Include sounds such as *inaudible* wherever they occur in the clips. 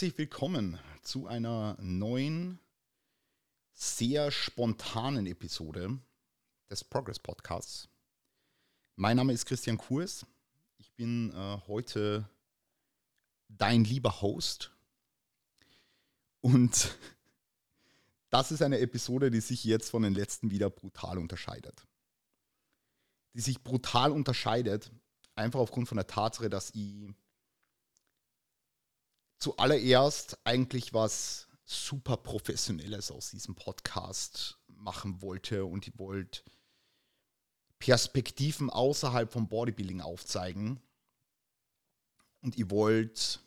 herzlich willkommen zu einer neuen, sehr spontanen Episode des Progress Podcasts. Mein Name ist Christian Kurs. Ich bin äh, heute dein lieber Host. Und *laughs* das ist eine Episode, die sich jetzt von den letzten wieder brutal unterscheidet. Die sich brutal unterscheidet, einfach aufgrund von der Tatsache, dass ich zuallererst eigentlich was super professionelles aus diesem Podcast machen wollte und ihr wollt Perspektiven außerhalb vom Bodybuilding aufzeigen und ihr wollt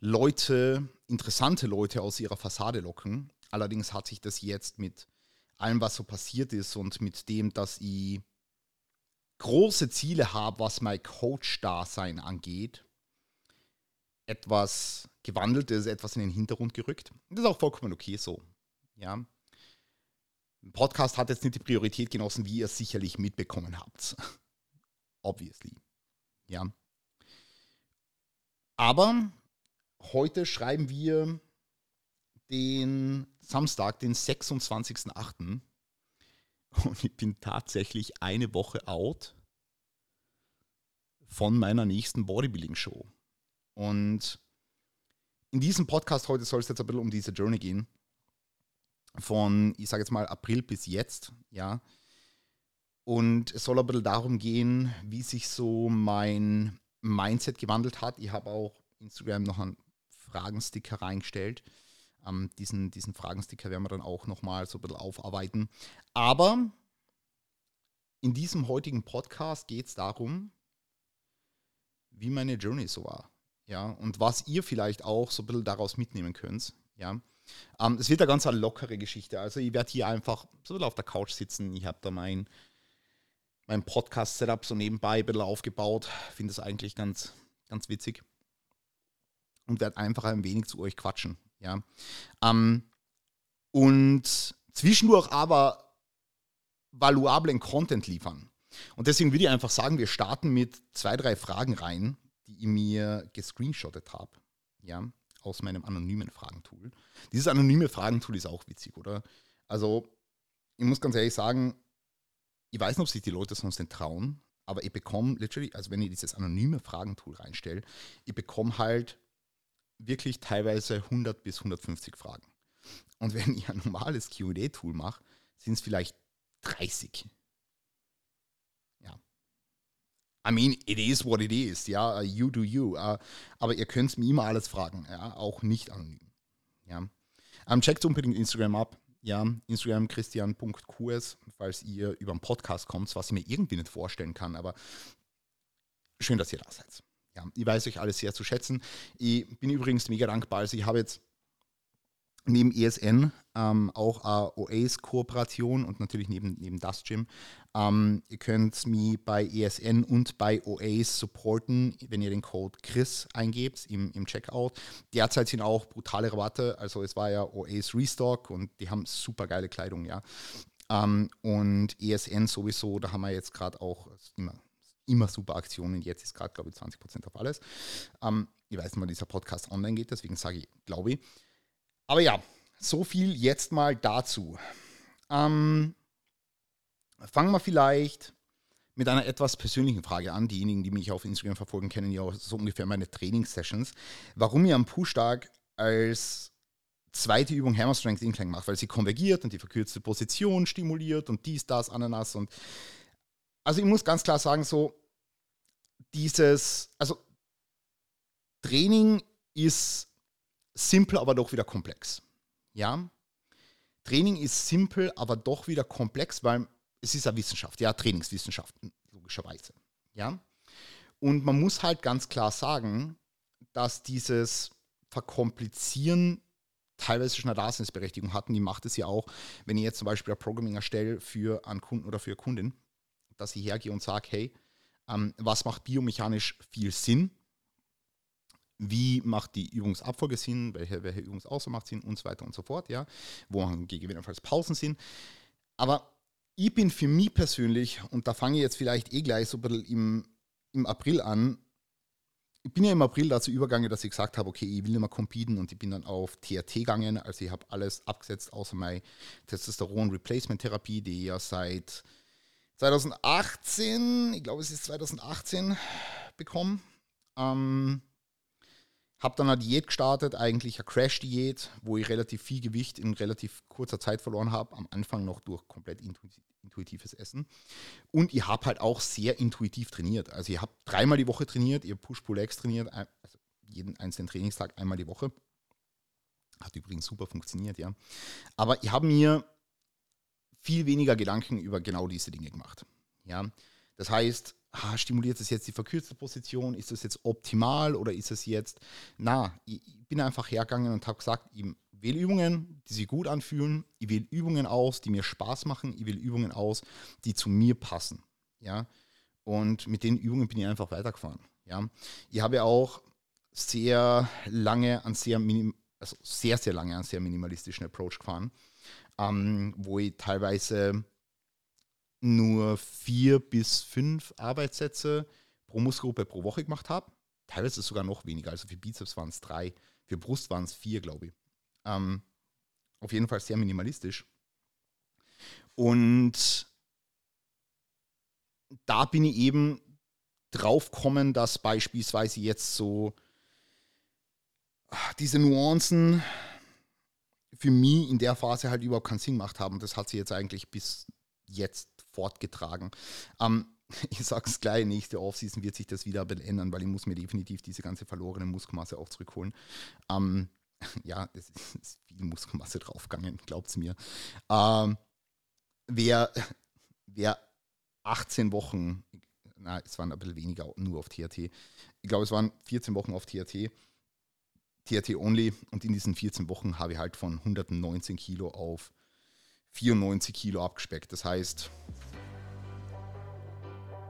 Leute, interessante Leute aus ihrer Fassade locken. Allerdings hat sich das jetzt mit allem, was so passiert ist und mit dem, dass ich große Ziele habe, was mein Coach-Dasein angeht, etwas gewandelt, ist etwas in den Hintergrund gerückt. Das ist auch vollkommen okay so. Ja. Podcast hat jetzt nicht die Priorität genossen, wie ihr sicherlich mitbekommen habt. *laughs* Obviously. Ja. Aber heute schreiben wir den Samstag, den 26.08. Und ich bin tatsächlich eine Woche out von meiner nächsten Bodybuilding-Show. Und in diesem Podcast heute soll es jetzt ein bisschen um diese Journey gehen. Von, ich sage jetzt mal, April bis jetzt, ja. Und es soll ein bisschen darum gehen, wie sich so mein Mindset gewandelt hat. Ich habe auch Instagram noch einen Fragensticker reingestellt. Ähm, diesen, diesen Fragensticker werden wir dann auch nochmal so ein bisschen aufarbeiten. Aber in diesem heutigen Podcast geht es darum, wie meine Journey so war ja, und was ihr vielleicht auch so ein bisschen daraus mitnehmen könnt, ja. Ähm, es wird eine ganz lockere Geschichte. Also ich werde hier einfach so ein bisschen auf der Couch sitzen. Ich habe da mein, mein Podcast-Setup so nebenbei ein bisschen aufgebaut. Finde es eigentlich ganz, ganz witzig. Und werde einfach ein wenig zu euch quatschen, ja. Ähm, und zwischendurch aber valuablen Content liefern. Und deswegen würde ich einfach sagen, wir starten mit zwei, drei Fragen rein, die ich mir gescreenshottet habe, ja, aus meinem anonymen Fragentool. Dieses anonyme Fragentool ist auch witzig, oder? Also, ich muss ganz ehrlich sagen, ich weiß nicht, ob sich die Leute sonst nicht trauen, aber ich bekomme literally, also wenn ich dieses anonyme Fragentool reinstelle, ich bekomme halt wirklich teilweise 100 bis 150 Fragen. Und *laughs* wenn ich ein normales QA-Tool mache, sind es vielleicht 30. I mean, it is what it is, ja, you do you. Uh, aber ihr könnt mir immer alles fragen, ja, auch nicht anonym. Ja. Um, ähm, checkt unbedingt Instagram ab. Ja, Instagram christian.qs, falls ihr über einen Podcast kommt, was ich mir irgendwie nicht vorstellen kann, aber schön, dass ihr da seid. Ja, ich weiß euch alles sehr zu schätzen. Ich bin übrigens mega dankbar. Also ich habe jetzt neben ESN ähm, auch eine OAS-Kooperation und natürlich neben, neben das Gym. Ähm, ihr könnt mich bei ESN und bei OAS supporten, wenn ihr den Code Chris eingebt im, im Checkout. Derzeit sind auch brutale Rabatte, also es war ja OAS Restock und die haben super geile Kleidung, ja. Ähm, und ESN sowieso, da haben wir jetzt gerade auch immer, immer super Aktionen. Jetzt ist gerade, glaube ich, 20% auf alles. Ähm, ich weiß nicht, wann dieser Podcast online geht, deswegen sage ich, glaube ich. Aber ja, so viel jetzt mal dazu. Ähm, fangen wir vielleicht mit einer etwas persönlichen Frage an. Diejenigen, die mich auf Instagram verfolgen, kennen ja auch so ungefähr meine Trainingssessions. Warum ihr am Push-Tag als zweite Übung Hammer Strength Incline macht, weil sie konvergiert und die verkürzte Position stimuliert und dies, das, Ananas und also ich muss ganz klar sagen, so dieses, also Training ist simpel, aber doch wieder komplex. Ja? Training ist simpel, aber doch wieder komplex, weil es ist eine Wissenschaft, ja, Trainingswissenschaften, logischerweise. Ja? Und man muss halt ganz klar sagen, dass dieses Verkomplizieren teilweise schon eine Daseinsberechtigung hat. Und die macht es ja auch, wenn ich jetzt zum Beispiel ein Programming erstelle für einen Kunden oder für eine Kundin, dass ich hergehe und sage, hey, ähm, was macht biomechanisch viel Sinn? Wie macht die Übungsabfolge Sinn, welche, welche Übungsaußer macht Sinn und so weiter und so fort, ja, wo gegebenenfalls Pausen sind. Aber ich bin für mich persönlich, und da fange ich jetzt vielleicht eh gleich so ein bisschen im, im April an, ich bin ja im April dazu übergegangen, dass ich gesagt habe, okay, ich will nicht mehr competen und ich bin dann auf TRT gegangen. Also ich habe alles abgesetzt, außer meine Testosteron-Replacement-Therapie, die ich ja seit 2018, ich glaube es ist 2018, bekommen. Ähm, habe dann eine Diät gestartet, eigentlich eine Crash-Diät, wo ich relativ viel Gewicht in relativ kurzer Zeit verloren habe. Am Anfang noch durch komplett intuitives Essen. Und ich habe halt auch sehr intuitiv trainiert. Also ich habe dreimal die Woche trainiert, ihr Push-Pull-Legs trainiert, also jeden einzelnen Trainingstag einmal die Woche. Hat übrigens super funktioniert, ja. Aber ich habe mir viel weniger Gedanken über genau diese Dinge gemacht. Ja. Das heißt, ah, stimuliert es jetzt die verkürzte Position? Ist das jetzt optimal oder ist es jetzt, na, ich, bin einfach hergegangen und habe gesagt, ich wähle Übungen, die sich gut anfühlen, ich wähle Übungen aus, die mir Spaß machen, ich wähle Übungen aus, die zu mir passen. Ja. Und mit den Übungen bin ich einfach weitergefahren. Ja. Ich habe auch sehr lange an sehr minim also sehr, sehr lange an sehr minimalistischen Approach gefahren, ähm, wo ich teilweise nur vier bis fünf Arbeitssätze pro Muskelgruppe pro Woche gemacht habe. Teilweise sogar noch weniger. Also für Bizeps waren es drei, für Brust waren es vier, glaube ich. Ähm, auf jeden Fall sehr minimalistisch. Und da bin ich eben drauf gekommen, dass beispielsweise jetzt so diese Nuancen für mich in der Phase halt überhaupt keinen Sinn gemacht haben. Das hat sie jetzt eigentlich bis jetzt fortgetragen. Ähm, *laughs* ich sage es gleich, nächste Offseason wird sich das wieder ändern, weil ich muss mir definitiv diese ganze verlorene Muskelmasse auch zurückholen. Ähm, *laughs* ja, es ist viel Muskelmasse draufgegangen, glaubt es mir. Ähm, wer, *laughs* wer 18 Wochen, na, es waren ein bisschen weniger nur auf THT, ich glaube, es waren 14 Wochen auf THT, THT only und in diesen 14 Wochen habe ich halt von 119 Kilo auf 94 Kilo abgespeckt. Das heißt,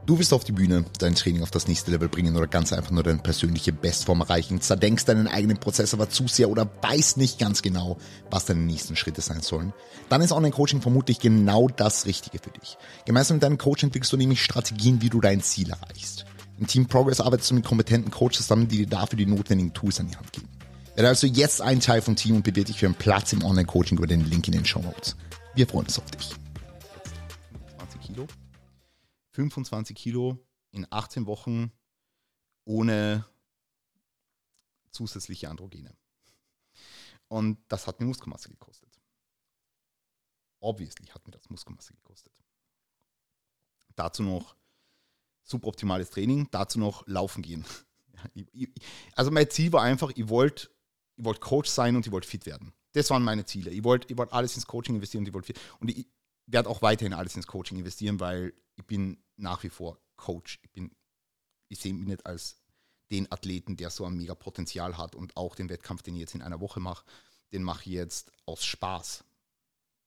Du willst auf die Bühne, dein Training auf das nächste Level bringen oder ganz einfach nur deine persönliche Bestform erreichen, zerdenkst deinen eigenen Prozess aber zu sehr oder weißt nicht ganz genau, was deine nächsten Schritte sein sollen, dann ist Online-Coaching vermutlich genau das Richtige für dich. Gemeinsam mit deinem Coach entwickelst du nämlich Strategien, wie du dein Ziel erreichst. Im Team Progress arbeitest du mit kompetenten Coaches zusammen, die dir dafür die notwendigen Tools an die Hand geben. Werde also jetzt ein Teil vom Team und bewirb dich für einen Platz im Online-Coaching über den Link in den Show Notes. Wir freuen uns auf dich. 20 Kilo. 25 Kilo in 18 Wochen ohne zusätzliche Androgene. Und das hat mir Muskelmasse gekostet. Obviously hat mir das Muskelmasse gekostet. Dazu noch suboptimales Training, dazu noch laufen gehen. *laughs* Also mein Ziel war einfach, ich wollte ich wollt Coach sein und ich wollte fit werden. Das waren meine Ziele. Ich wollte ich wollt alles ins Coaching investieren und ich. Und ich werde auch weiterhin alles ins Coaching investieren, weil ich bin nach wie vor Coach. Ich, bin, ich sehe mich nicht als den Athleten, der so ein mega Potenzial hat und auch den Wettkampf, den ich jetzt in einer Woche mache, den mache ich jetzt aus Spaß.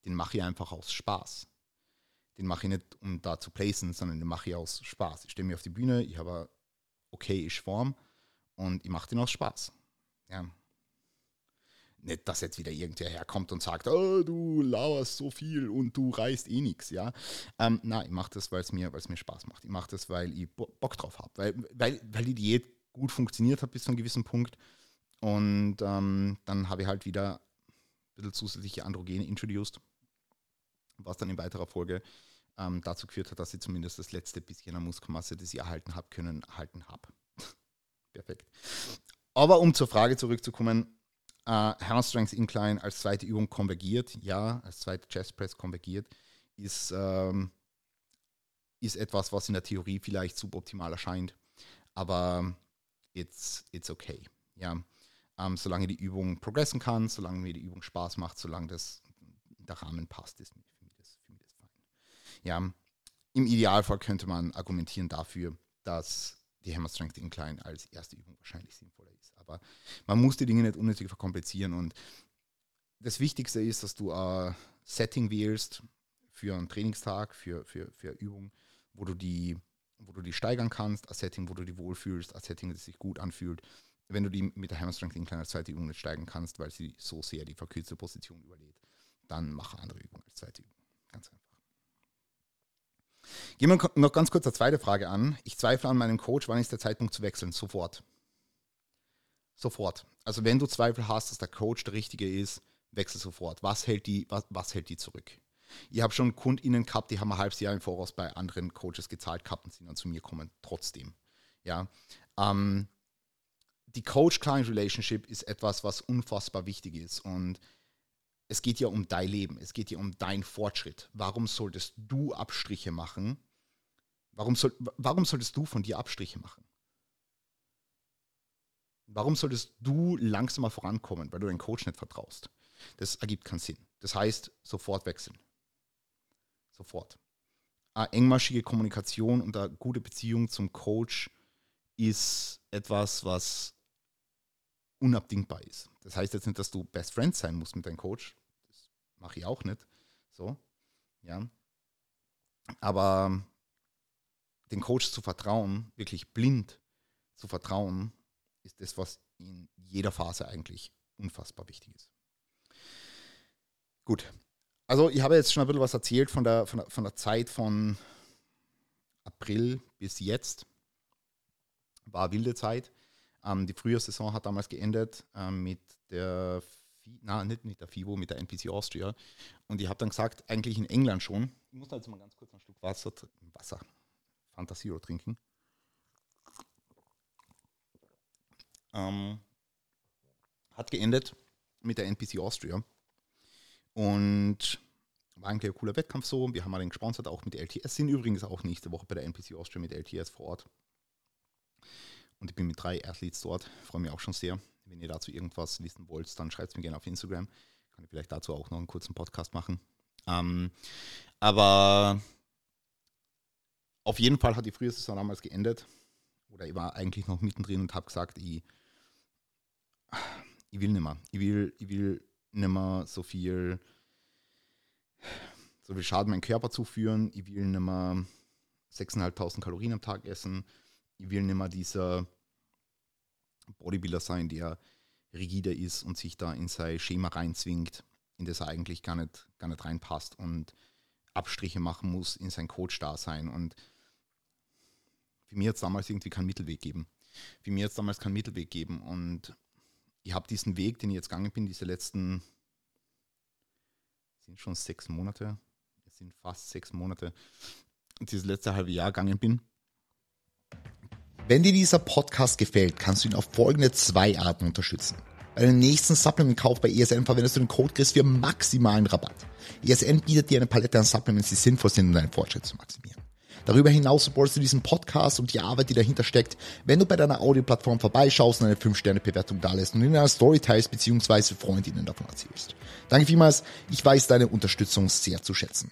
Den mache ich einfach aus Spaß. Den mache ich nicht, um da zu placen, sondern den mache ich aus Spaß. Ich stehe mir auf die Bühne, ich habe okay Form und ich mache den aus Spaß. Ja. Nicht, dass jetzt wieder irgendwer herkommt und sagt, oh, du lauerst so viel und du reißt eh nichts, ja. Ähm, nein, ich mache das, weil es mir, mir Spaß macht. Ich mache das, weil ich Bock drauf habe. Weil, weil, weil die Diät gut funktioniert hat bis zu einem gewissen Punkt. Und ähm, dann habe ich halt wieder ein bisschen zusätzliche Androgene introduced, was dann in weiterer Folge ähm, dazu geführt hat, dass ich zumindest das letzte bisschen an Muskelmasse, das ich erhalten habe können, erhalten habe. *laughs* Perfekt. Aber um zur Frage zurückzukommen, Uh, Hammer Strength Incline als zweite Übung konvergiert, ja, als zweite Chest Press konvergiert, ist, ähm, ist etwas, was in der Theorie vielleicht suboptimal erscheint, aber it's, it's okay. Ja. Ähm, solange die Übung progressen kann, solange mir die Übung Spaß macht, solange das der Rahmen passt, ist mich das, für das fein. Ja, im Idealfall könnte man argumentieren dafür, dass die Hammer Strength Incline als erste Übung wahrscheinlich sinnvoller ist. Aber man muss die Dinge nicht unnötig verkomplizieren. Und das Wichtigste ist, dass du ein Setting wählst für einen Trainingstag, für, für, für Übungen, wo du die wo du die steigern kannst, ein Setting, wo du die wohlfühlst, ein Setting, das sich gut anfühlt. Wenn du die mit der Hammer Strength Incline als zweite Übung nicht steigern kannst, weil sie so sehr die verkürzte Position überlädt, dann mache andere Übungen als zweite Übung. Ganz einfach. Gehen wir noch ganz kurz eine zweite Frage an. Ich zweifle an meinem Coach, wann ist der Zeitpunkt zu wechseln? Sofort. Sofort. Also wenn du Zweifel hast, dass der Coach der richtige ist, wechsel sofort. Was hält die, was, was hält die zurück? Ich habe schon KundInnen gehabt, die haben ein halbes Jahr im Voraus bei anderen Coaches gezahlt gehabt und sind dann zu mir kommen, trotzdem. Ja. Ähm, die Coach-Client-Relationship ist etwas, was unfassbar wichtig ist. Und es geht ja um dein Leben, es geht ja um deinen Fortschritt. Warum solltest du Abstriche machen? Warum, soll, warum solltest du von dir Abstriche machen? Warum solltest du langsamer vorankommen, weil du deinem Coach nicht vertraust? Das ergibt keinen Sinn. Das heißt, sofort wechseln. Sofort. Eine engmaschige Kommunikation und eine gute Beziehung zum Coach ist etwas, was unabdingbar ist. Das heißt jetzt nicht, dass du Best Friend sein musst mit deinem Coach. Mache ich auch nicht. So, ja. Aber den Coach zu vertrauen, wirklich blind zu vertrauen, ist das, was in jeder Phase eigentlich unfassbar wichtig ist. Gut. Also ich habe jetzt schon ein bisschen was erzählt von der, von der, von der Zeit von April bis jetzt. War wilde Zeit. Ähm, die Frühjahrssaison hat damals geendet ähm, mit der, na nicht mit der FIBO, mit der NPC Austria. Und ich habe dann gesagt, eigentlich in England schon. Ich muss da jetzt mal ganz kurz ein Stück Wasser, Wasser, Fantasio trinken. Ähm, hat geendet mit der NPC Austria. Und war eigentlich ein cooler Wettkampf so. Wir haben den gesponsert, auch mit LTS. Sind übrigens auch nächste Woche bei der NPC Austria mit LTS vor Ort. Und ich bin mit drei Athletes dort. Freue mich auch schon sehr. Wenn ihr dazu irgendwas wissen wollt, dann schreibt es mir gerne auf Instagram. Kann ich vielleicht dazu auch noch einen kurzen Podcast machen. Ähm, aber auf jeden Fall hat die frühe Saison damals geendet. Oder ich war eigentlich noch mittendrin und habe gesagt, ich, ich will nicht mehr. Ich will, ich will nicht mehr so viel, so viel Schaden meinem Körper zuführen. Ich will nicht mehr 6.500 Kalorien am Tag essen ich will nicht mehr dieser Bodybuilder sein, der rigider ist und sich da in sein Schema reinzwingt, in das er eigentlich gar nicht, gar nicht reinpasst und Abstriche machen muss in sein Coach-Dasein. Und für mich hat es damals irgendwie keinen Mittelweg gegeben. Für mich hat es damals keinen Mittelweg gegeben. Und ich habe diesen Weg, den ich jetzt gegangen bin, diese letzten, sind schon sechs Monate, es sind fast sechs Monate, dieses letzte halbe Jahr gegangen bin, wenn dir dieser Podcast gefällt, kannst du ihn auf folgende zwei Arten unterstützen. Bei dem nächsten Supplement-Kauf bei ESN verwendest du den Code Chris für maximalen Rabatt. ESN bietet dir eine Palette an Supplements, die sinnvoll sind, um deinen Fortschritt zu maximieren. Darüber hinaus supportest du diesen Podcast und die Arbeit, die dahinter steckt, wenn du bei deiner Audioplattform vorbeischaust und eine 5-Sterne-Bewertung dalässt und in einer Story teilst bzw. Freundinnen davon erzählst. Danke vielmals, ich weiß deine Unterstützung sehr zu schätzen.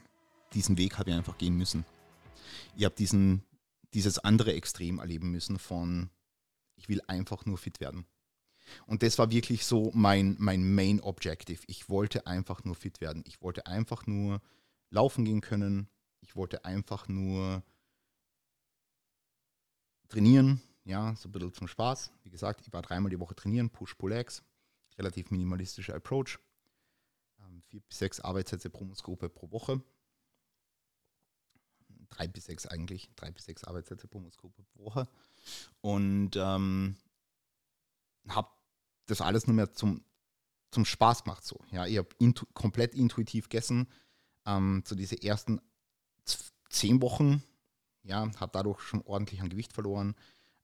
Diesen Weg habe ich einfach gehen müssen. Ich habe diesen dieses andere Extrem erleben müssen von, ich will einfach nur fit werden. Und das war wirklich so mein, mein Main Objective. Ich wollte einfach nur fit werden. Ich wollte einfach nur laufen gehen können. Ich wollte einfach nur trainieren. Ja, so ein bisschen zum Spaß. Wie gesagt, ich war dreimal die Woche trainieren, Push-Pull-Legs. Relativ minimalistischer Approach. Ähm, vier bis sechs Arbeitssätze pro Muskelgruppe pro Woche drei bis sechs eigentlich, drei bis sechs Arbeitssätze pro Muskelgruppe pro Woche. Und ähm, habe das alles nur mehr zum, zum Spaß gemacht so. Ja, ich habe intu komplett intuitiv gegessen. Ähm, so diese ersten zehn Wochen, ja, habe dadurch schon ordentlich an Gewicht verloren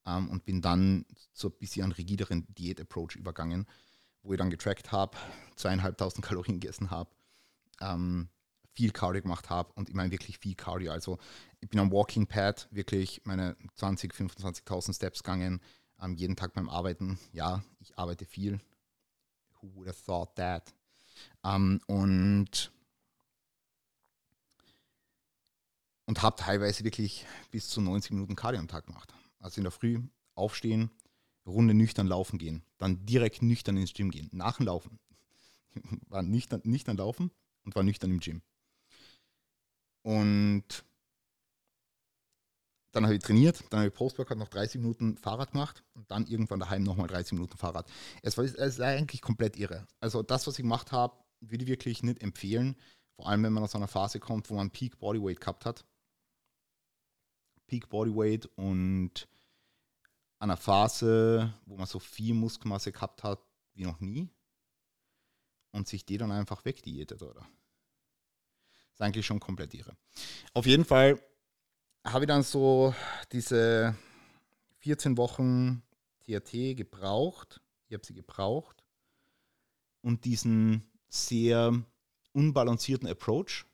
ähm, und bin dann zu ein bisschen rigideren Diät-Approach übergangen, wo ich dann getrackt habe, zweieinhalbtausend Kalorien gegessen habe, ähm, viel Cardio gemacht habe und ich meine wirklich viel Cardio. Also ich bin am Walking Pad wirklich meine 20, 25.000 Steps gegangen, ähm, jeden Tag beim Arbeiten. Ja, ich arbeite viel. Who would have thought that? Ähm, und und habe teilweise wirklich bis zu 90 Minuten Cardio am Tag gemacht. Also in der Früh aufstehen, Runde nüchtern laufen gehen, dann direkt nüchtern ins Gym gehen, nach dem Laufen. *laughs* War nüchtern, nüchtern laufen und war nüchtern im Gym. Und dann habe ich trainiert, dann habe ich Postworkout noch 30 Minuten Fahrrad gemacht und dann irgendwann daheim nochmal 30 Minuten Fahrrad. Es war, es war eigentlich komplett irre. Also das, was ich gemacht habe, würde ich wirklich nicht empfehlen. Vor allem, wenn man aus einer Phase kommt, wo man Peak Bodyweight gehabt hat. Peak Bodyweight und einer Phase, wo man so viel Muskelmasse gehabt hat wie noch nie und sich die dann einfach wegdiätet, oder? Ist eigentlich schon komplett irre. Auf jeden Fall habe ich dann so diese 14 Wochen TRT gebraucht. Ich habe sie gebraucht und diesen sehr unbalancierten Approach,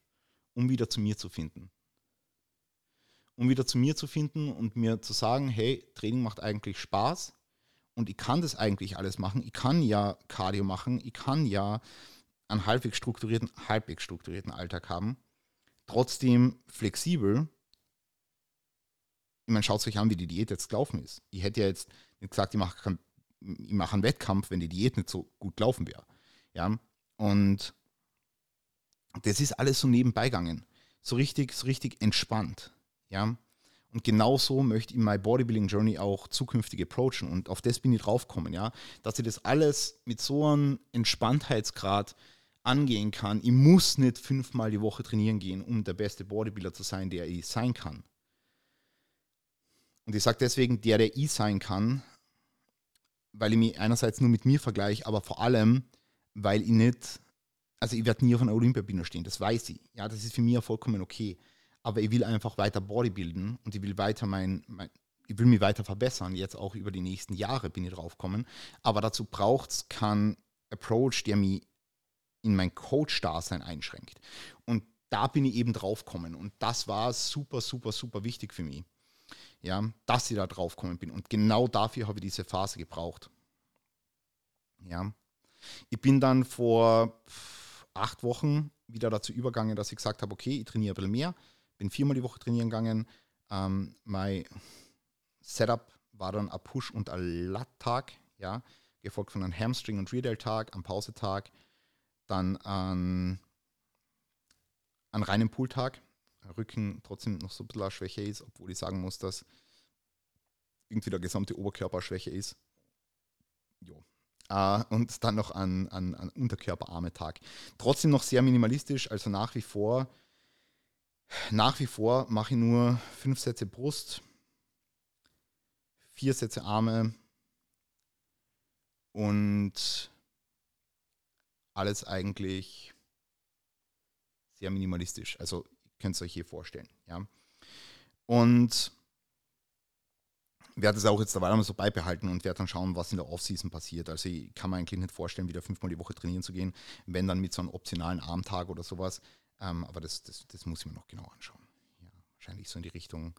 um wieder zu mir zu finden. Um wieder zu mir zu finden und mir zu sagen, hey, Training macht eigentlich Spaß und ich kann das eigentlich alles machen. Ich kann ja Cardio machen, ich kann ja einen halbwegs strukturierten, halbwegs strukturierten Alltag haben, trotzdem flexibel. Ich meine, schaut euch an, wie die Diät jetzt gelaufen ist. Ich hätte ja jetzt nicht gesagt, ich mache, ich mache einen Wettkampf, wenn die Diät nicht so gut gelaufen wäre. Ja, und das ist alles so nebenbei gegangen. So richtig, so richtig entspannt. Ja, und genauso möchte ich My Bodybuilding Journey auch zukünftig approachen. Und auf das bin ich draufgekommen, ja, dass ich das alles mit so einem Entspanntheitsgrad angehen kann. Ich muss nicht fünfmal die Woche trainieren gehen, um der beste Bodybuilder zu sein, der ich sein kann. Und ich sage deswegen, der, der ich sein kann, weil ich mich einerseits nur mit mir vergleiche, aber vor allem, weil ich nicht, also ich werde nie auf einer Olympiabühne stehen, das weiß ich. Ja, das ist für mich ja vollkommen okay. Aber ich will einfach weiter Bodybuilden und ich will weiter mein, mein ich will mich weiter verbessern, jetzt auch über die nächsten Jahre bin ich draufgekommen. Aber dazu braucht es keinen Approach, der mich in mein Coach-Dasein einschränkt. Und da bin ich eben draufgekommen. Und das war super, super, super wichtig für mich. Ja, dass ich da draufgekommen bin. Und genau dafür habe ich diese Phase gebraucht. Ja. Ich bin dann vor acht Wochen wieder dazu übergegangen, dass ich gesagt habe, okay, ich trainiere ein bisschen mehr, bin viermal die Woche trainieren gegangen. Ähm, mein Setup war dann ein Push- und ein Lat-Tag, ja, gefolgt von einem Hamstring- und Rear-Tag, einem Pausetag, dann an, an reinem Pooltag, Rücken trotzdem noch so ein bisschen schwächer ist, obwohl ich sagen muss, dass irgendwie der gesamte Oberkörper schwächer ist. Jo. Uh, und dann noch an, an, an Unterkörperarme-Tag. Trotzdem noch sehr minimalistisch, also nach wie vor, nach wie vor mache ich nur fünf Sätze Brust, vier Sätze Arme und alles eigentlich sehr minimalistisch. Also könnt ihr euch hier vorstellen. Ja. Und werde es auch jetzt dabei mal so beibehalten und werde dann schauen, was in der Offseason passiert. Also ich kann mir eigentlich nicht vorstellen, wieder fünfmal die Woche trainieren zu gehen, wenn dann mit so einem optionalen Armtag oder sowas. Ähm, aber das, das, das muss ich mir noch genau anschauen. Ja, wahrscheinlich so in die Richtung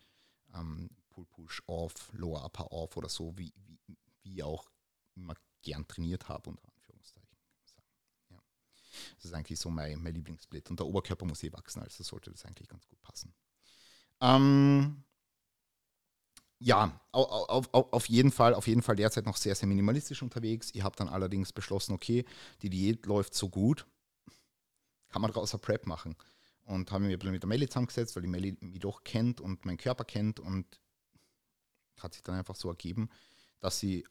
ähm, Pull Push Off, Lower Upper Off oder so, wie, wie, wie auch immer gern trainiert habe unter Anführungszeichen. Das ist eigentlich so mein, mein Lieblingssplit. Und der Oberkörper muss eh wachsen, also sollte das eigentlich ganz gut passen. Ähm, ja, auf, auf, auf, jeden Fall, auf jeden Fall derzeit noch sehr, sehr minimalistisch unterwegs. Ich habe dann allerdings beschlossen, okay, die Diät läuft so gut, kann man daraus eine Prep machen. Und habe mich mit der Melli zusammengesetzt, weil die Melli mich doch kennt und meinen Körper kennt und hat sich dann einfach so ergeben, dass sie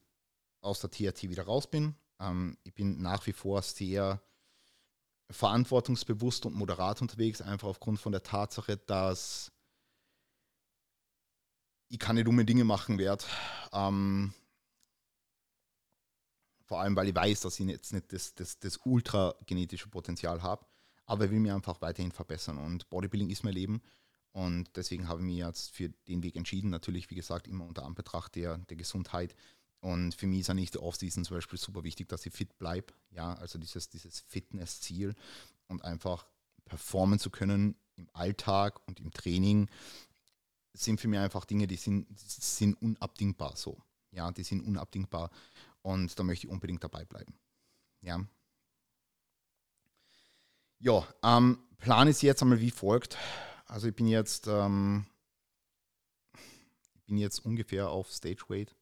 aus der TRT wieder raus bin. Ähm, ich bin nach wie vor sehr verantwortungsbewusst und moderat unterwegs, einfach aufgrund von der Tatsache, dass ich keine dumme Dinge machen werde. Ähm, vor allem, weil ich weiß, dass ich jetzt nicht das, das, das ultra-genetische Potenzial habe, aber ich will mich einfach weiterhin verbessern. Und Bodybuilding ist mein Leben. Und deswegen habe ich mich jetzt für den Weg entschieden. Natürlich, wie gesagt, immer unter Anbetracht der, der Gesundheit. Und für mich ist auch die Off-Season zum Beispiel super wichtig, dass ich fit bleibe. Ja, also dieses, dieses Fitness-Ziel und einfach performen zu können im Alltag und im Training sind für mich einfach Dinge, die sind, sind unabdingbar so. Ja, die sind unabdingbar und da möchte ich unbedingt dabei bleiben. Ja. Ja, ähm, Plan ist jetzt einmal wie folgt. Also ich bin jetzt, ähm, ich bin jetzt ungefähr auf Stage Weight.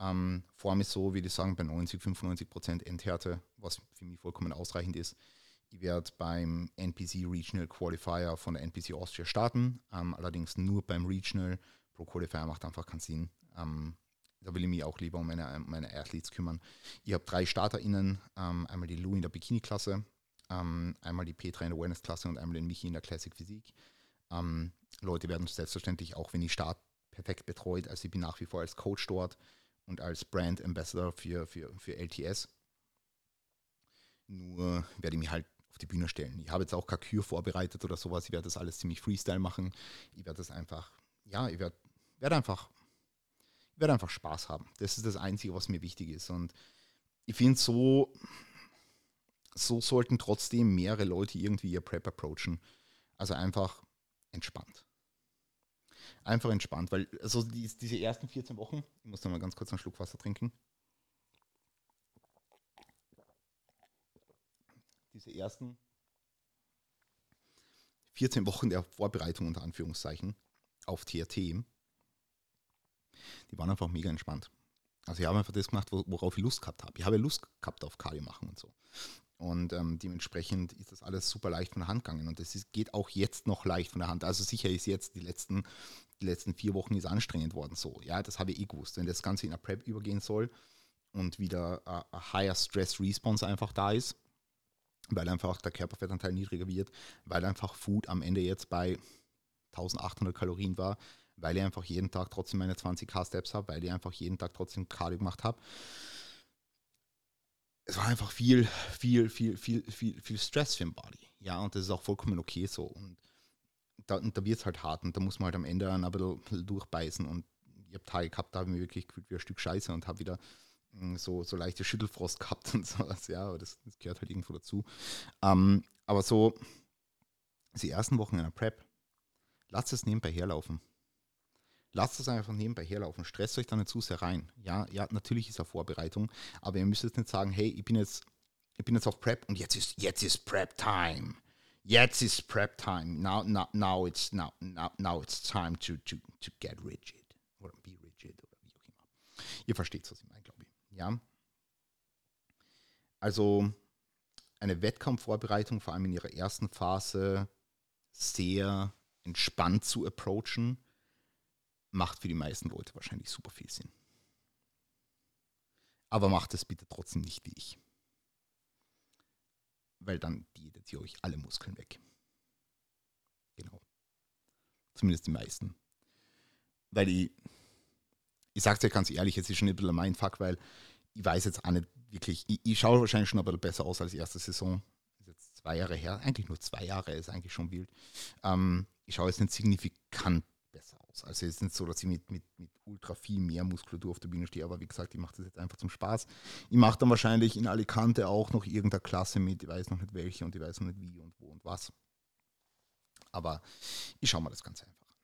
Ähm, Form ist so, wie die sagen, bei 90, 95 Prozent Endhärte, was für mich vollkommen ausreichend ist. Ich werde beim NPC Regional Qualifier von der NPC Austria starten, ähm, allerdings nur beim Regional. Pro Qualifier macht einfach keinen Sinn. Ähm, da will ich mich auch lieber um meine, meine Athletes kümmern. Ich habe drei StarterInnen, ähm, einmal die Lou in der Bikini-Klasse, ähm, einmal die Petra in der Awareness-Klasse und einmal den Michi in der Classic Physik. Ähm, Leute werden selbstverständlich auch, wenn ich starte, perfekt betreut. Also ich bin nach wie vor als Coach dort und als Brand Ambassador für, für, für LTS. Nur werde ich mich halt auf die Bühne stellen. Ich habe jetzt auch keine Kür vorbereitet oder sowas. Ich werde das alles ziemlich Freestyle machen. Ich werde das einfach, ja, ich werde, werde einfach, ich werde einfach Spaß haben. Das ist das Einzige, was mir wichtig ist. Und ich finde so, so sollten trotzdem mehrere Leute irgendwie ihr Prep approachen. Also einfach entspannt. Einfach entspannt, weil also die, diese ersten 14 Wochen, ich muss da mal ganz kurz einen Schluck Wasser trinken. diese ersten 14 Wochen der Vorbereitung unter Anführungszeichen auf TRT, die waren einfach mega entspannt. Also ich habe einfach das gemacht, worauf ich Lust gehabt habe. Ich habe Lust gehabt auf Cardio machen und so. Und ähm, dementsprechend ist das alles super leicht von der Hand gegangen. Und ist, geht auch jetzt noch leicht von der Hand. Also sicher ist jetzt die letzten, die letzten vier Wochen ist anstrengend worden so. Ja, das habe ich eh gewusst. Wenn das Ganze in eine Prep übergehen soll und wieder ein Higher Stress Response einfach da ist, weil einfach der Körperfettanteil niedriger wird, weil einfach Food am Ende jetzt bei 1800 Kalorien war, weil ich einfach jeden Tag trotzdem meine 20k Steps habe, weil ich einfach jeden Tag trotzdem Cardio gemacht habe. Es war einfach viel, viel, viel, viel, viel, viel Stress für den Body. Ja, und das ist auch vollkommen okay so. Und da, da wird es halt hart und da muss man halt am Ende ein bisschen durchbeißen. Und ich habe Tage gehabt, da habe ich mich wirklich gefühlt wie ein Stück Scheiße und habe wieder hm, so, so leichte Schüttelfrost gehabt und *laughs* sowas, ja, aber das, das gehört halt irgendwo dazu. Ähm, aber so, die ersten Wochen in der Prep, lasst es nebenbei herlaufen. Lasst es einfach nebenbei herlaufen. Stresst euch da nicht zu sehr rein. Ja, ja, natürlich ist er Vorbereitung, aber ihr müsst jetzt nicht sagen, hey, ich bin jetzt, ich bin jetzt auf Prep und jetzt ist, jetzt ist Prep Time. Jetzt ist Prep Time. Now, now, now it's now, now, now it's time to, to, to get rigid. Oder be rigid oder wie auch immer. Ihr versteht, was ich meine, glaube ich. Ja. Also eine Wettkampfvorbereitung, vor allem in ihrer ersten Phase, sehr entspannt zu approachen, macht für die meisten Leute wahrscheinlich super viel Sinn. Aber macht es bitte trotzdem nicht wie ich. Weil dann diätet ihr euch alle Muskeln weg. Genau. Zumindest die meisten. Weil ich sage es dir ganz ehrlich, jetzt ist schon ein bisschen mein Fuck, weil ich weiß jetzt auch nicht wirklich, ich, ich schaue wahrscheinlich schon ein bisschen besser aus als erste Saison. Ist jetzt zwei Jahre her, eigentlich nur zwei Jahre, ist eigentlich schon wild. Ähm, ich schaue jetzt nicht signifikant besser aus. Also es ist nicht so, dass ich mit, mit, mit ultra viel mehr Muskulatur auf der Bühne stehe, aber wie gesagt, ich mache das jetzt einfach zum Spaß. Ich mache dann wahrscheinlich in Alicante auch noch irgendeine Klasse mit, ich weiß noch nicht welche und ich weiß noch nicht wie und wo und was. Aber ich schaue mal das Ganze einfach an.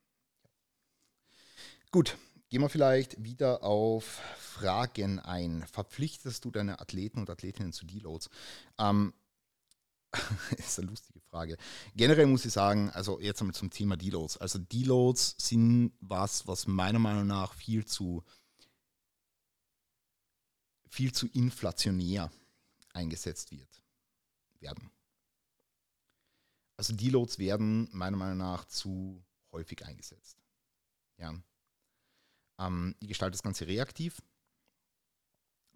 Gut, Gehen wir vielleicht wieder auf Fragen ein. Verpflichtest du deine Athleten und Athletinnen zu Deloads? Ähm, *laughs* ist eine lustige Frage. Generell muss ich sagen, also jetzt einmal zum Thema Deloads. Also Deloads sind was, was meiner Meinung nach viel zu viel zu inflationär eingesetzt wird, werden. Also Deloads werden meiner Meinung nach zu häufig eingesetzt. Ja. Ähm, ich gestalte das Ganze reaktiv.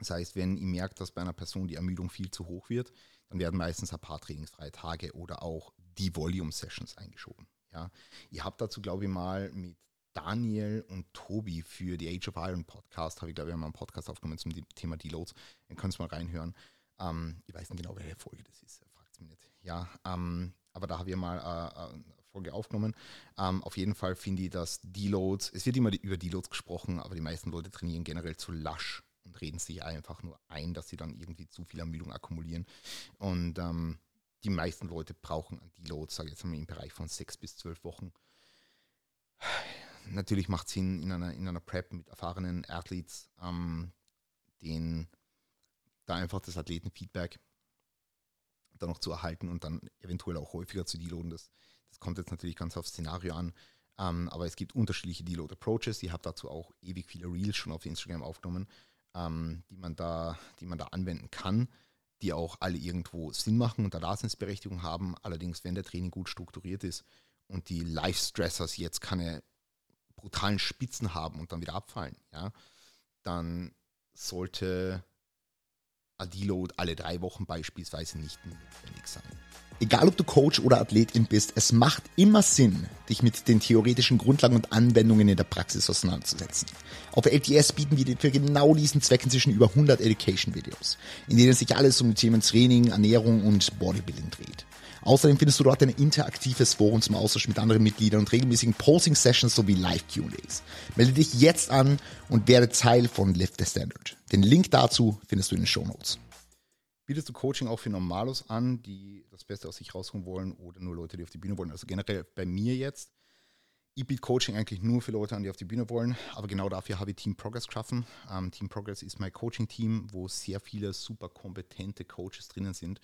Das heißt, wenn ihr merkt, dass bei einer Person die Ermüdung viel zu hoch wird, dann werden meistens ein paar trainingsfreie Tage oder auch die Volume-Sessions eingeschoben. Ja. Ihr habt dazu, glaube ich, mal mit Daniel und Tobi für die Age of Iron Podcast, habe ich glaube ich mal einen Podcast aufgenommen zum Thema Deloads. Dann könnt ihr mal reinhören. Ähm, ich weiß nicht genau, welche Folge das ist, fragt es mich nicht. Ja, ähm, aber da habe ich mal äh, äh Folge aufgenommen. Ähm, auf jeden Fall finde ich, dass Deloads, es wird immer über Deloads gesprochen, aber die meisten Leute trainieren generell zu lasch und reden sich einfach nur ein, dass sie dann irgendwie zu viel Ermüdung akkumulieren. Und ähm, die meisten Leute brauchen an Deloads, sage ich jetzt mal im Bereich von sechs bis zwölf Wochen. Natürlich macht es Sinn in einer, in einer Prep mit erfahrenen Athletes, ähm, den da einfach das Athletenfeedback dann noch zu erhalten und dann eventuell auch häufiger zu deloaden. Das das kommt jetzt natürlich ganz aufs Szenario an. Ähm, aber es gibt unterschiedliche Deload-Approaches. Ich habe dazu auch ewig viele Reels schon auf Instagram aufgenommen, ähm, die, man da, die man da anwenden kann, die auch alle irgendwo Sinn machen und eine Daseinsberechtigung haben. Allerdings, wenn der Training gut strukturiert ist und die Life-Stressors jetzt keine brutalen Spitzen haben und dann wieder abfallen, ja, dann sollte Deload alle drei Wochen beispielsweise nicht notwendig sein Egal ob du Coach oder Athletin bist, es macht immer Sinn, dich mit den theoretischen Grundlagen und Anwendungen in der Praxis auseinanderzusetzen. Auf LTS bieten wir dir für genau diesen Zweck inzwischen über 100 Education-Videos, in denen sich alles um die Themen Training, Ernährung und Bodybuilding dreht. Außerdem findest du dort ein interaktives Forum zum Austausch mit anderen Mitgliedern und regelmäßigen Posting-Sessions sowie Live-Q&As. Melde dich jetzt an und werde Teil von Lift the Standard. Den Link dazu findest du in den Show Notes. Bietest du Coaching auch für Normalos an, die das Beste aus sich rausholen wollen oder nur Leute, die auf die Bühne wollen? Also generell bei mir jetzt. Ich biete Coaching eigentlich nur für Leute an, die auf die Bühne wollen, aber genau dafür habe ich Team Progress geschaffen. Ähm, Team Progress ist mein Coaching-Team, wo sehr viele super kompetente Coaches drinnen sind.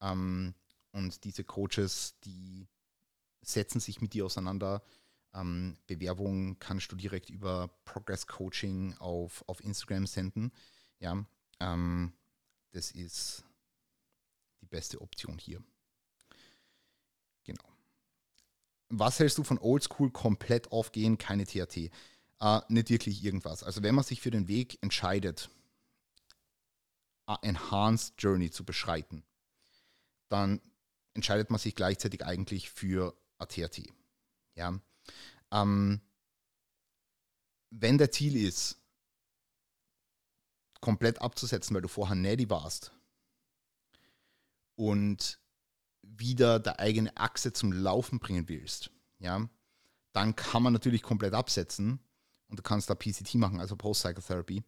Ähm, und diese Coaches, die setzen sich mit dir auseinander. Ähm, Bewerbung kannst du direkt über Progress Coaching auf, auf Instagram senden. Ja, ähm, das ist die beste Option hier. Genau. Was hältst du von Oldschool komplett aufgehen, keine THT? Äh, nicht wirklich irgendwas. Also wenn man sich für den Weg entscheidet, Enhanced Journey zu beschreiten, dann entscheidet man sich gleichzeitig eigentlich für ATAT. Ja. Ähm, wenn der Ziel ist, komplett abzusetzen, weil du vorher Neddy warst und wieder der eigene Achse zum Laufen bringen willst, ja, dann kann man natürlich komplett absetzen und du kannst da PCT machen, also Post-Psychotherapy.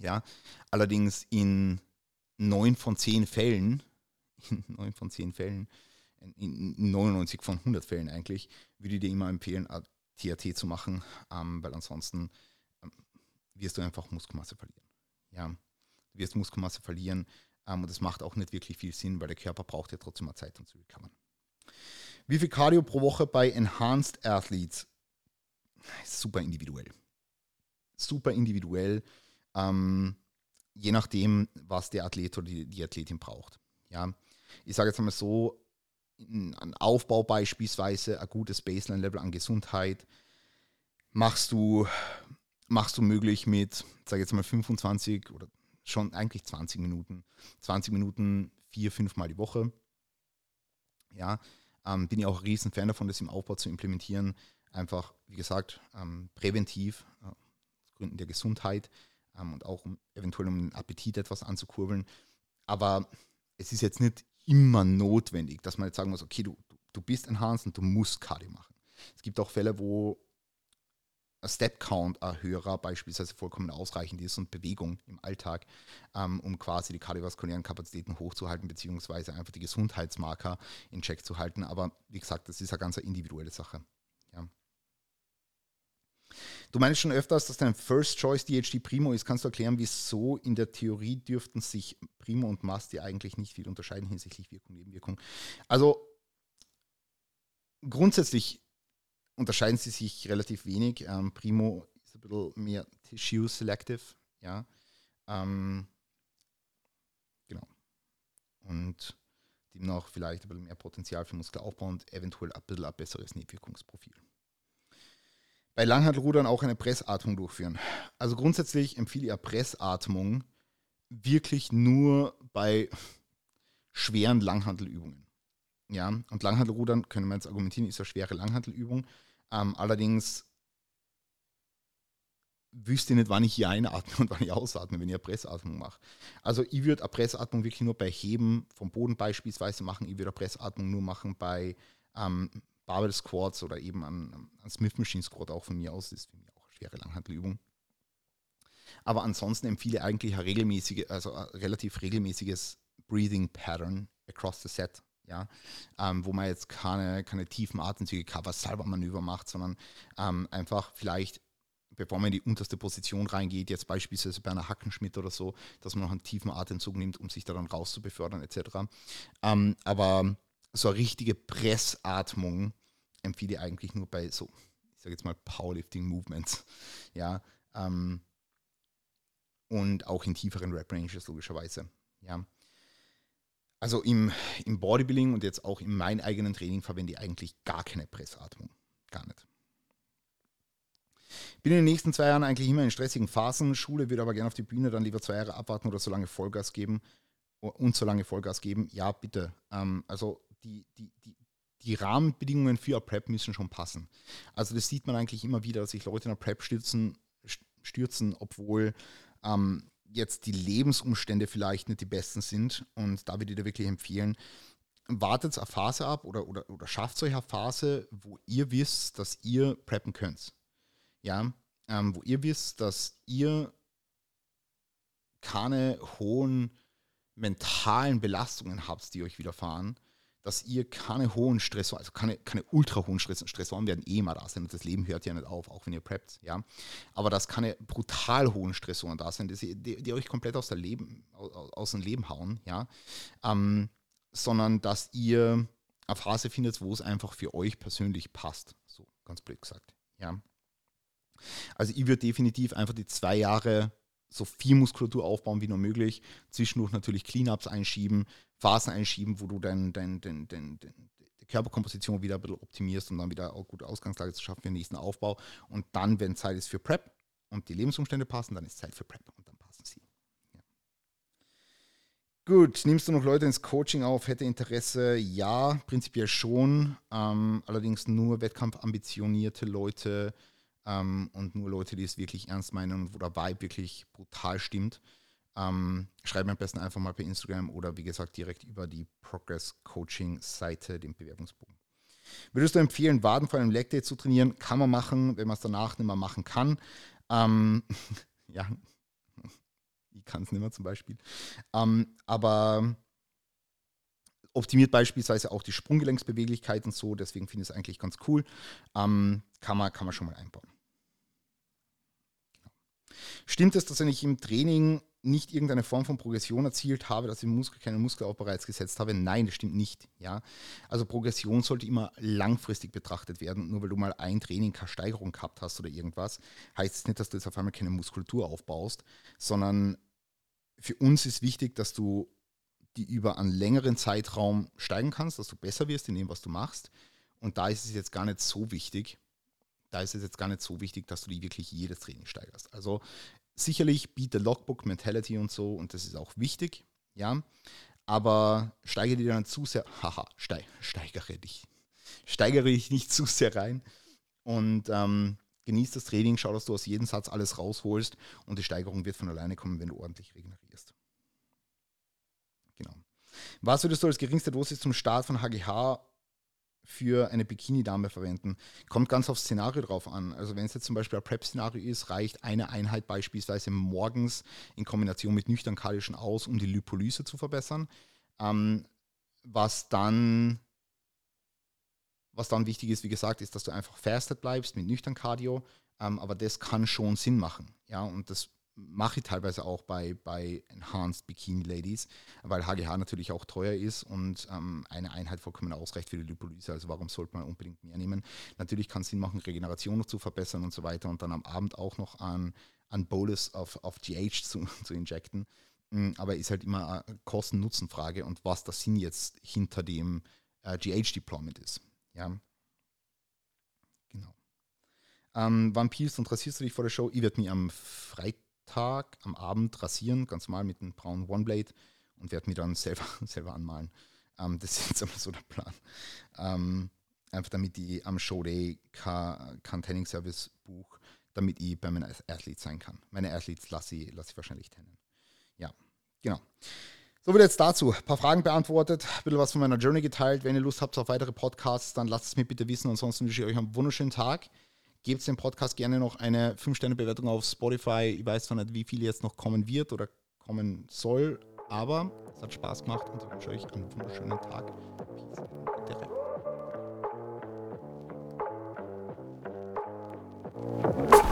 Ja, allerdings in neun von zehn Fällen *laughs* in 9 von 10 Fällen, in 99 von 100 Fällen eigentlich, würde ich dir immer empfehlen, TRT zu machen, ähm, weil ansonsten wirst du einfach Muskelmasse verlieren. Ja, du wirst Muskelmasse verlieren ähm, und das macht auch nicht wirklich viel Sinn, weil der Körper braucht ja trotzdem mal Zeit, um zu recovery. Wie viel Cardio pro Woche bei Enhanced Athletes? Super individuell. Super individuell, ähm, je nachdem, was der Athlet oder die, die Athletin braucht. Ja, ich sage jetzt einmal so, ein Aufbau beispielsweise, ein gutes Baseline-Level an Gesundheit, machst du, machst du möglich mit, sage jetzt mal 25 oder schon eigentlich 20 Minuten, 20 Minuten vier, fünf Mal die Woche. Ja, ähm, bin ich auch ein riesen Fan davon, das im Aufbau zu implementieren. Einfach, wie gesagt, ähm, präventiv, äh, aus Gründen der Gesundheit ähm, und auch um eventuell um den Appetit etwas anzukurbeln. Aber es ist jetzt nicht immer notwendig, dass man jetzt sagen muss, okay, du, du bist enhanced und du musst Cardio machen. Es gibt auch Fälle, wo Step-Count ein höherer beispielsweise vollkommen ausreichend ist und Bewegung im Alltag, ähm, um quasi die kardiovaskulären Kapazitäten hochzuhalten, beziehungsweise einfach die Gesundheitsmarker in Check zu halten. Aber wie gesagt, das ist eine ganz individuelle Sache. Ja. Du meinst schon öfters, dass dein First Choice DHD Primo ist. Kannst du erklären, wieso in der Theorie dürften sich Primo und Masti eigentlich nicht viel unterscheiden hinsichtlich Wirkung, Nebenwirkung? Also grundsätzlich unterscheiden sie sich relativ wenig. Ähm, Primo ist ein bisschen mehr Tissue Selective, ja. Ähm, genau. Und demnach vielleicht ein bisschen mehr Potenzial für Muskelaufbau und eventuell ein bisschen ein besseres Nebenwirkungsprofil bei Langhantelrudern auch eine Pressatmung durchführen. Also grundsätzlich empfehle ich Pressatmung wirklich nur bei schweren Langhantelübungen. Ja, und Langhantelrudern, können wir jetzt argumentieren, ist eine schwere Langhantelübung. Ähm, allerdings wüsste ich nicht, wann ich hier einatme und wann ich ausatme, wenn ich eine Pressatmung mache. Also ich würde eine Pressatmung wirklich nur bei Heben vom Boden beispielsweise machen. Ich würde eine Pressatmung nur machen bei ähm, Barbell Squats oder eben an, an Smith Machine Squat auch von mir aus, das ist für mich auch eine schwere Langhantelübung. Aber ansonsten empfehle ich eigentlich ein regelmäßige, also ein relativ regelmäßiges Breathing Pattern across the set, ja, ähm, wo man jetzt keine, keine tiefen Atemzüge, Cover selber Manöver macht, sondern ähm, einfach vielleicht, bevor man in die unterste Position reingeht, jetzt beispielsweise bei einer Hackenschmidt oder so, dass man noch einen tiefen Atemzug nimmt, um sich da dann rauszubefördern etc. Ähm, aber so eine richtige Pressatmung empfehle ich eigentlich nur bei so, ich sage jetzt mal Powerlifting-Movements. Ja, ähm, und auch in tieferen Rap-Ranges logischerweise. Ja. Also im, im Bodybuilding und jetzt auch in meinem eigenen Training verwende ich eigentlich gar keine Pressatmung. Gar nicht. Bin in den nächsten zwei Jahren eigentlich immer in stressigen Phasen. Schule würde aber gerne auf die Bühne, dann lieber zwei Jahre abwarten oder so lange Vollgas geben und so lange Vollgas geben, ja, bitte. Ähm, also die, die, die, die Rahmenbedingungen für eine Prep müssen schon passen. Also das sieht man eigentlich immer wieder, dass sich Leute in der Prep stürzen, stürzen obwohl ähm, jetzt die Lebensumstände vielleicht nicht die besten sind. Und da würde ich dir wirklich empfehlen, wartet eine Phase ab oder, oder, oder schafft euch eine Phase, wo ihr wisst, dass ihr preppen könnt. Ja, ähm, wo ihr wisst, dass ihr keine hohen mentalen Belastungen habt, die euch widerfahren, dass ihr keine hohen Stressoren, also keine, keine ultra hohen Stressoren werden eh immer da sein das Leben hört ja nicht auf, auch wenn ihr preppt, ja. Aber dass keine brutal hohen Stressoren da sind, die, die, die euch komplett aus, der Leben, aus, aus dem Leben hauen, ja. Ähm, sondern dass ihr eine Phase findet, wo es einfach für euch persönlich passt. So ganz blöd gesagt, ja. Also ich würde definitiv einfach die zwei Jahre so viel Muskulatur aufbauen wie nur möglich. Zwischendurch natürlich Cleanups einschieben, Phasen einschieben, wo du dein, dein, dein, dein, die Körperkomposition wieder ein bisschen optimierst und dann wieder auch gute Ausgangslage zu schaffen für den nächsten Aufbau. Und dann, wenn Zeit ist für Prep und die Lebensumstände passen, dann ist Zeit für Prep und dann passen sie. Ja. Gut, nimmst du noch Leute ins Coaching auf? Hätte Interesse? Ja, prinzipiell schon. Ähm, allerdings nur wettkampfambitionierte Leute ähm, und nur Leute, die es wirklich ernst meinen und wo der Vibe wirklich brutal stimmt. Ähm, mir am besten einfach mal per Instagram oder wie gesagt direkt über die Progress Coaching Seite, den Bewerbungsbogen. Würdest du empfehlen, Waden vor einem Leg Day zu trainieren? Kann man machen, wenn man es danach nicht mehr machen kann. Ähm, *laughs* ja, *laughs* ich kann es nicht mehr zum Beispiel. Ähm, aber optimiert beispielsweise auch die Sprunggelenksbeweglichkeit und so, deswegen finde ich es eigentlich ganz cool. Ähm, kann, man, kann man schon mal einbauen. Stimmt es, dass wenn ich im Training nicht irgendeine Form von Progression erzielt habe, dass ich Muskel, keinen Muskelaufbau bereits gesetzt habe? Nein, das stimmt nicht. Ja? Also Progression sollte immer langfristig betrachtet werden. Nur weil du mal ein Training keine Steigerung gehabt hast oder irgendwas, heißt es das nicht, dass du jetzt auf einmal keine Muskulatur aufbaust, sondern für uns ist wichtig, dass du die über einen längeren Zeitraum steigen kannst, dass du besser wirst in dem, was du machst. Und da ist es jetzt gar nicht so wichtig, da ist es jetzt gar nicht so wichtig, dass du die wirklich jedes Training steigerst. Also sicherlich biete Logbook, Mentality und so und das ist auch wichtig, ja. Aber steigere dir dann zu sehr, *laughs* haha, steig, steigere dich, steigere dich nicht zu sehr rein und ähm, genieß das Training, schau, dass du aus jedem Satz alles rausholst und die Steigerung wird von alleine kommen, wenn du ordentlich regenerierst. Genau. Was würdest du als geringste Dosis zum Start von HGH für eine Bikini-Dame verwenden. Kommt ganz aufs Szenario drauf an. Also wenn es jetzt zum Beispiel ein Prep-Szenario ist, reicht eine Einheit beispielsweise morgens in Kombination mit nüchtern Cardio aus, um die Lipolyse zu verbessern. Ähm, was dann was dann wichtig ist, wie gesagt, ist, dass du einfach fasted bleibst mit nüchtern Cardio. Ähm, aber das kann schon Sinn machen. Ja, und das mache ich teilweise auch bei, bei Enhanced Bikini Ladies, weil HGH natürlich auch teuer ist und ähm, eine Einheit vollkommen ausreicht für die Lipolyse. Also warum sollte man unbedingt mehr nehmen? Natürlich kann es Sinn machen, Regeneration noch zu verbessern und so weiter und dann am Abend auch noch an, an Bolus auf, auf GH zu, *laughs* zu injecten. Mm, aber ist halt immer eine Kosten-Nutzen-Frage und was der Sinn jetzt hinter dem äh, GH-Deployment ist. Ja. Genau. Ähm, wann peelst und rasierst du dich vor der Show? Ich werde mich am Freitag Tag am Abend rasieren, ganz normal mit einem braunen One-Blade und werde mir dann *laughs* selber, selber anmalen. Ähm, das ist jetzt *laughs* einmal so der Plan. Ähm, einfach damit ich am Showday kein, kein Tanning-Service buche, damit ich bei meinen Athletes sein kann. Meine Athletes lasse ich, lasse ich wahrscheinlich tannen. Ja, genau. So wird jetzt dazu. Ein paar Fragen beantwortet, ein bisschen was von meiner Journey geteilt. Wenn ihr Lust habt auf weitere Podcasts, dann lasst es mir bitte wissen. Ansonsten wünsche ich euch einen wunderschönen Tag Gebt dem Podcast gerne noch eine 5-Sterne-Bewertung auf Spotify. Ich weiß zwar nicht, wie viel jetzt noch kommen wird oder kommen soll, aber es hat Spaß gemacht und ich wünsche euch einen wunderschönen Tag. Peace.